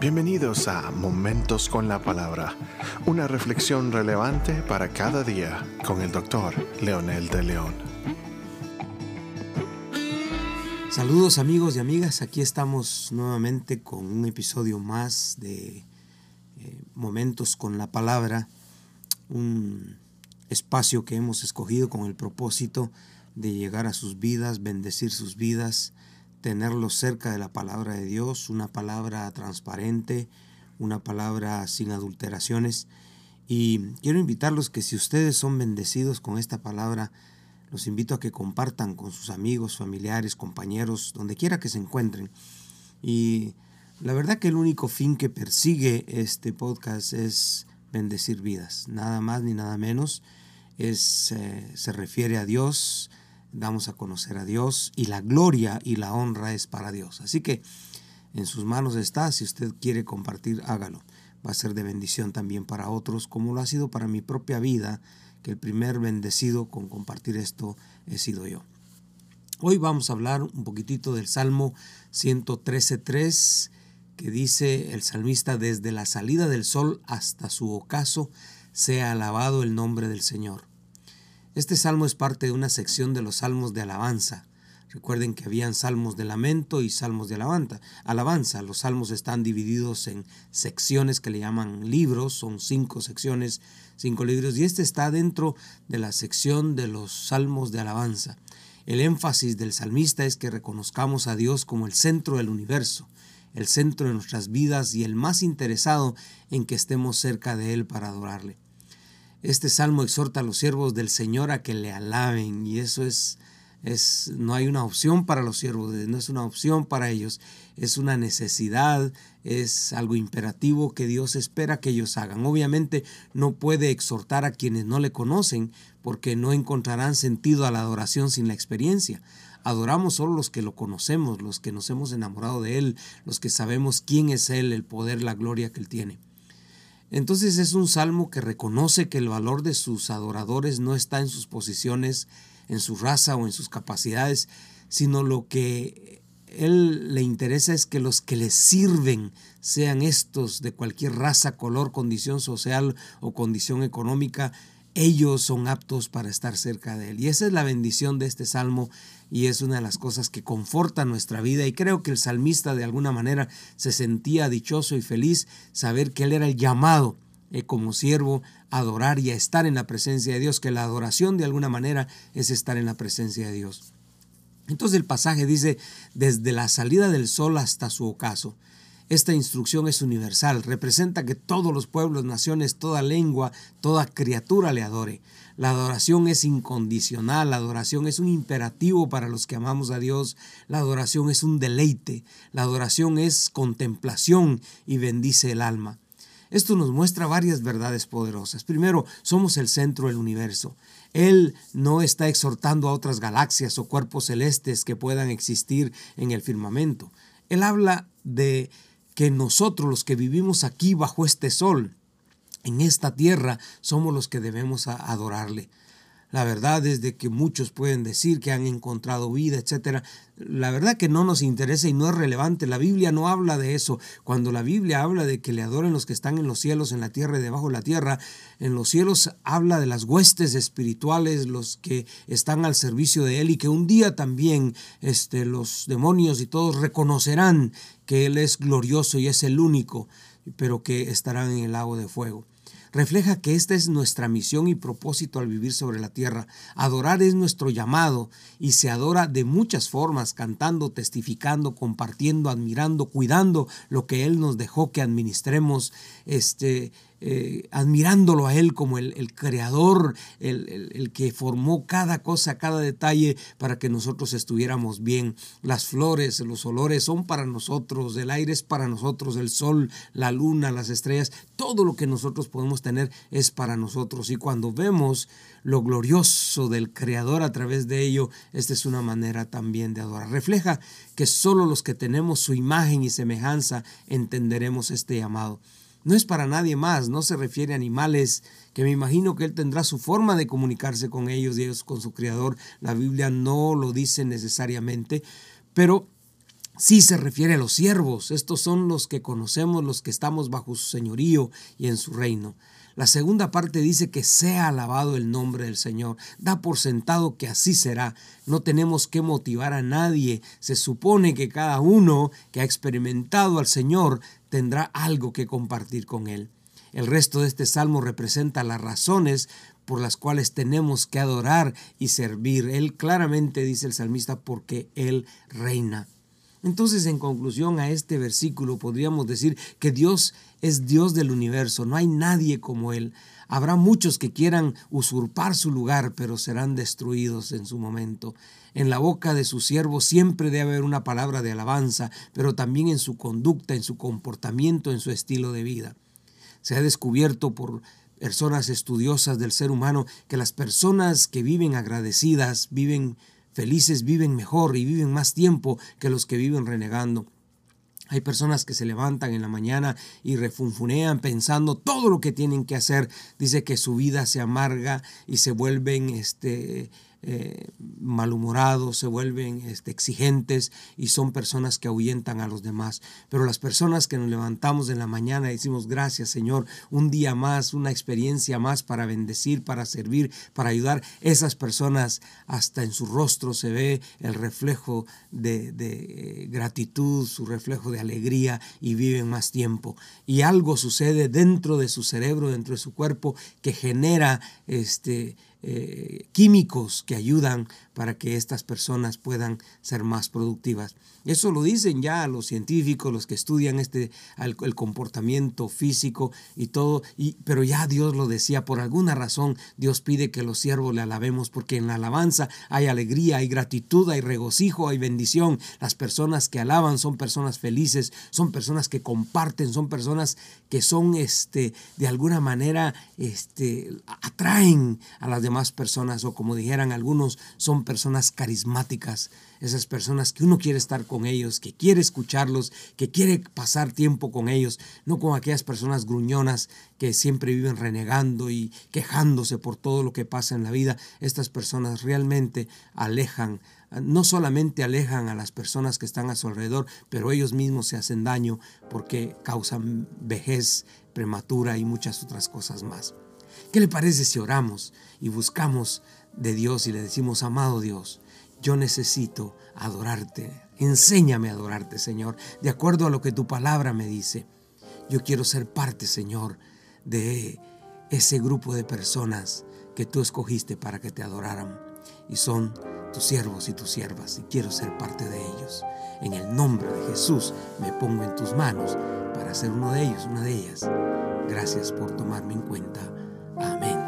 Bienvenidos a Momentos con la Palabra, una reflexión relevante para cada día con el doctor Leonel de León. Saludos amigos y amigas, aquí estamos nuevamente con un episodio más de eh, Momentos con la Palabra, un espacio que hemos escogido con el propósito de llegar a sus vidas, bendecir sus vidas, tenerlos cerca de la palabra de Dios, una palabra transparente, una palabra sin adulteraciones. Y quiero invitarlos que si ustedes son bendecidos con esta palabra, los invito a que compartan con sus amigos, familiares, compañeros, donde quiera que se encuentren. Y la verdad que el único fin que persigue este podcast es bendecir vidas, nada más ni nada menos. Es, eh, se refiere a Dios, damos a conocer a Dios y la gloria y la honra es para Dios. Así que en sus manos está, si usted quiere compartir, hágalo. Va a ser de bendición también para otros, como lo ha sido para mi propia vida, que el primer bendecido con compartir esto he sido yo. Hoy vamos a hablar un poquitito del Salmo 113.3, que dice el salmista, desde la salida del sol hasta su ocaso, sea alabado el nombre del Señor. Este salmo es parte de una sección de los salmos de alabanza. Recuerden que habían salmos de lamento y salmos de alabanza. alabanza. Los salmos están divididos en secciones que le llaman libros, son cinco secciones, cinco libros, y este está dentro de la sección de los salmos de alabanza. El énfasis del salmista es que reconozcamos a Dios como el centro del universo, el centro de nuestras vidas y el más interesado en que estemos cerca de Él para adorarle. Este salmo exhorta a los siervos del Señor a que le alaben y eso es, es no hay una opción para los siervos, no es una opción para ellos, es una necesidad, es algo imperativo que Dios espera que ellos hagan. Obviamente no puede exhortar a quienes no le conocen porque no encontrarán sentido a la adoración sin la experiencia. Adoramos solo los que lo conocemos, los que nos hemos enamorado de Él, los que sabemos quién es Él, el poder, la gloria que Él tiene. Entonces es un salmo que reconoce que el valor de sus adoradores no está en sus posiciones, en su raza o en sus capacidades, sino lo que él le interesa es que los que le sirven sean estos de cualquier raza, color, condición social o condición económica, ellos son aptos para estar cerca de Él. Y esa es la bendición de este salmo y es una de las cosas que conforta nuestra vida. Y creo que el salmista de alguna manera se sentía dichoso y feliz saber que Él era el llamado eh, como siervo a adorar y a estar en la presencia de Dios, que la adoración de alguna manera es estar en la presencia de Dios. Entonces el pasaje dice, desde la salida del sol hasta su ocaso. Esta instrucción es universal, representa que todos los pueblos, naciones, toda lengua, toda criatura le adore. La adoración es incondicional, la adoración es un imperativo para los que amamos a Dios, la adoración es un deleite, la adoración es contemplación y bendice el alma. Esto nos muestra varias verdades poderosas. Primero, somos el centro del universo. Él no está exhortando a otras galaxias o cuerpos celestes que puedan existir en el firmamento. Él habla de que nosotros los que vivimos aquí bajo este sol, en esta tierra, somos los que debemos adorarle. La verdad es de que muchos pueden decir que han encontrado vida, etc. La verdad que no nos interesa y no es relevante. La Biblia no habla de eso. Cuando la Biblia habla de que le adoren los que están en los cielos, en la tierra y debajo de la tierra, en los cielos habla de las huestes espirituales, los que están al servicio de Él y que un día también este, los demonios y todos reconocerán que Él es glorioso y es el único, pero que estarán en el lago de fuego refleja que esta es nuestra misión y propósito al vivir sobre la tierra. Adorar es nuestro llamado y se adora de muchas formas, cantando, testificando, compartiendo, admirando, cuidando lo que Él nos dejó que administremos, este, eh, admirándolo a Él como el, creador, el, que formó cada cosa, cada detalle para que nosotros estuviéramos bien. Las flores, los olores son para nosotros, el aire es para nosotros, el sol, la luna, las estrellas, todo lo que nosotros podemos tener es para nosotros. Y cuando vemos lo glorioso del creador a través de ello, esta es una manera también de adorar. Refleja que solo los que tenemos su imagen y semejanza entenderemos este llamado no es para nadie más, no se refiere a animales, que me imagino que él tendrá su forma de comunicarse con ellos y ellos con su creador. La Biblia no lo dice necesariamente, pero Sí se refiere a los siervos, estos son los que conocemos, los que estamos bajo su señorío y en su reino. La segunda parte dice que sea alabado el nombre del Señor. Da por sentado que así será. No tenemos que motivar a nadie. Se supone que cada uno que ha experimentado al Señor tendrá algo que compartir con Él. El resto de este salmo representa las razones por las cuales tenemos que adorar y servir. Él claramente dice el salmista porque Él reina. Entonces, en conclusión a este versículo, podríamos decir que Dios es Dios del universo, no hay nadie como Él. Habrá muchos que quieran usurpar su lugar, pero serán destruidos en su momento. En la boca de su siervo siempre debe haber una palabra de alabanza, pero también en su conducta, en su comportamiento, en su estilo de vida. Se ha descubierto por personas estudiosas del ser humano que las personas que viven agradecidas viven felices viven mejor y viven más tiempo que los que viven renegando. Hay personas que se levantan en la mañana y refunfunean pensando todo lo que tienen que hacer. Dice que su vida se amarga y se vuelven este, eh, malhumorados, se vuelven este, exigentes y son personas que ahuyentan a los demás. Pero las personas que nos levantamos en la mañana y decimos gracias Señor, un día más, una experiencia más para bendecir, para servir, para ayudar, esas personas hasta en su rostro se ve el reflejo de, de gratitud, su reflejo de alegría y viven más tiempo. Y algo sucede dentro de su cerebro, dentro de su cuerpo, que genera este, eh, químicos que ayudan para que estas personas puedan ser más productivas. Eso lo dicen ya los científicos, los que estudian este, el, comportamiento físico y todo, y, pero ya Dios lo decía, por alguna razón Dios pide que los siervos le alabemos, porque en la alabanza hay alegría, hay gratitud, hay regocijo, hay bendición. Las personas que alaban son personas felices, son personas que comparten, son personas que son este, de alguna manera este, atraen a las demás personas, o como dijeran algunos, son personas carismáticas, esas personas que uno quiere estar con ellos, que quiere escucharlos, que quiere pasar tiempo con ellos, no con aquellas personas gruñonas que siempre viven renegando y quejándose por todo lo que pasa en la vida. Estas personas realmente alejan, no solamente alejan a las personas que están a su alrededor, pero ellos mismos se hacen daño porque causan vejez prematura y muchas otras cosas más. ¿Qué le parece si oramos y buscamos de Dios y le decimos, amado Dios, yo necesito adorarte. Enséñame a adorarte, Señor, de acuerdo a lo que tu palabra me dice. Yo quiero ser parte, Señor, de ese grupo de personas que tú escogiste para que te adoraran. Y son tus siervos y tus siervas, y quiero ser parte de ellos. En el nombre de Jesús me pongo en tus manos para ser uno de ellos, una de ellas. Gracias por tomarme en cuenta. Amén.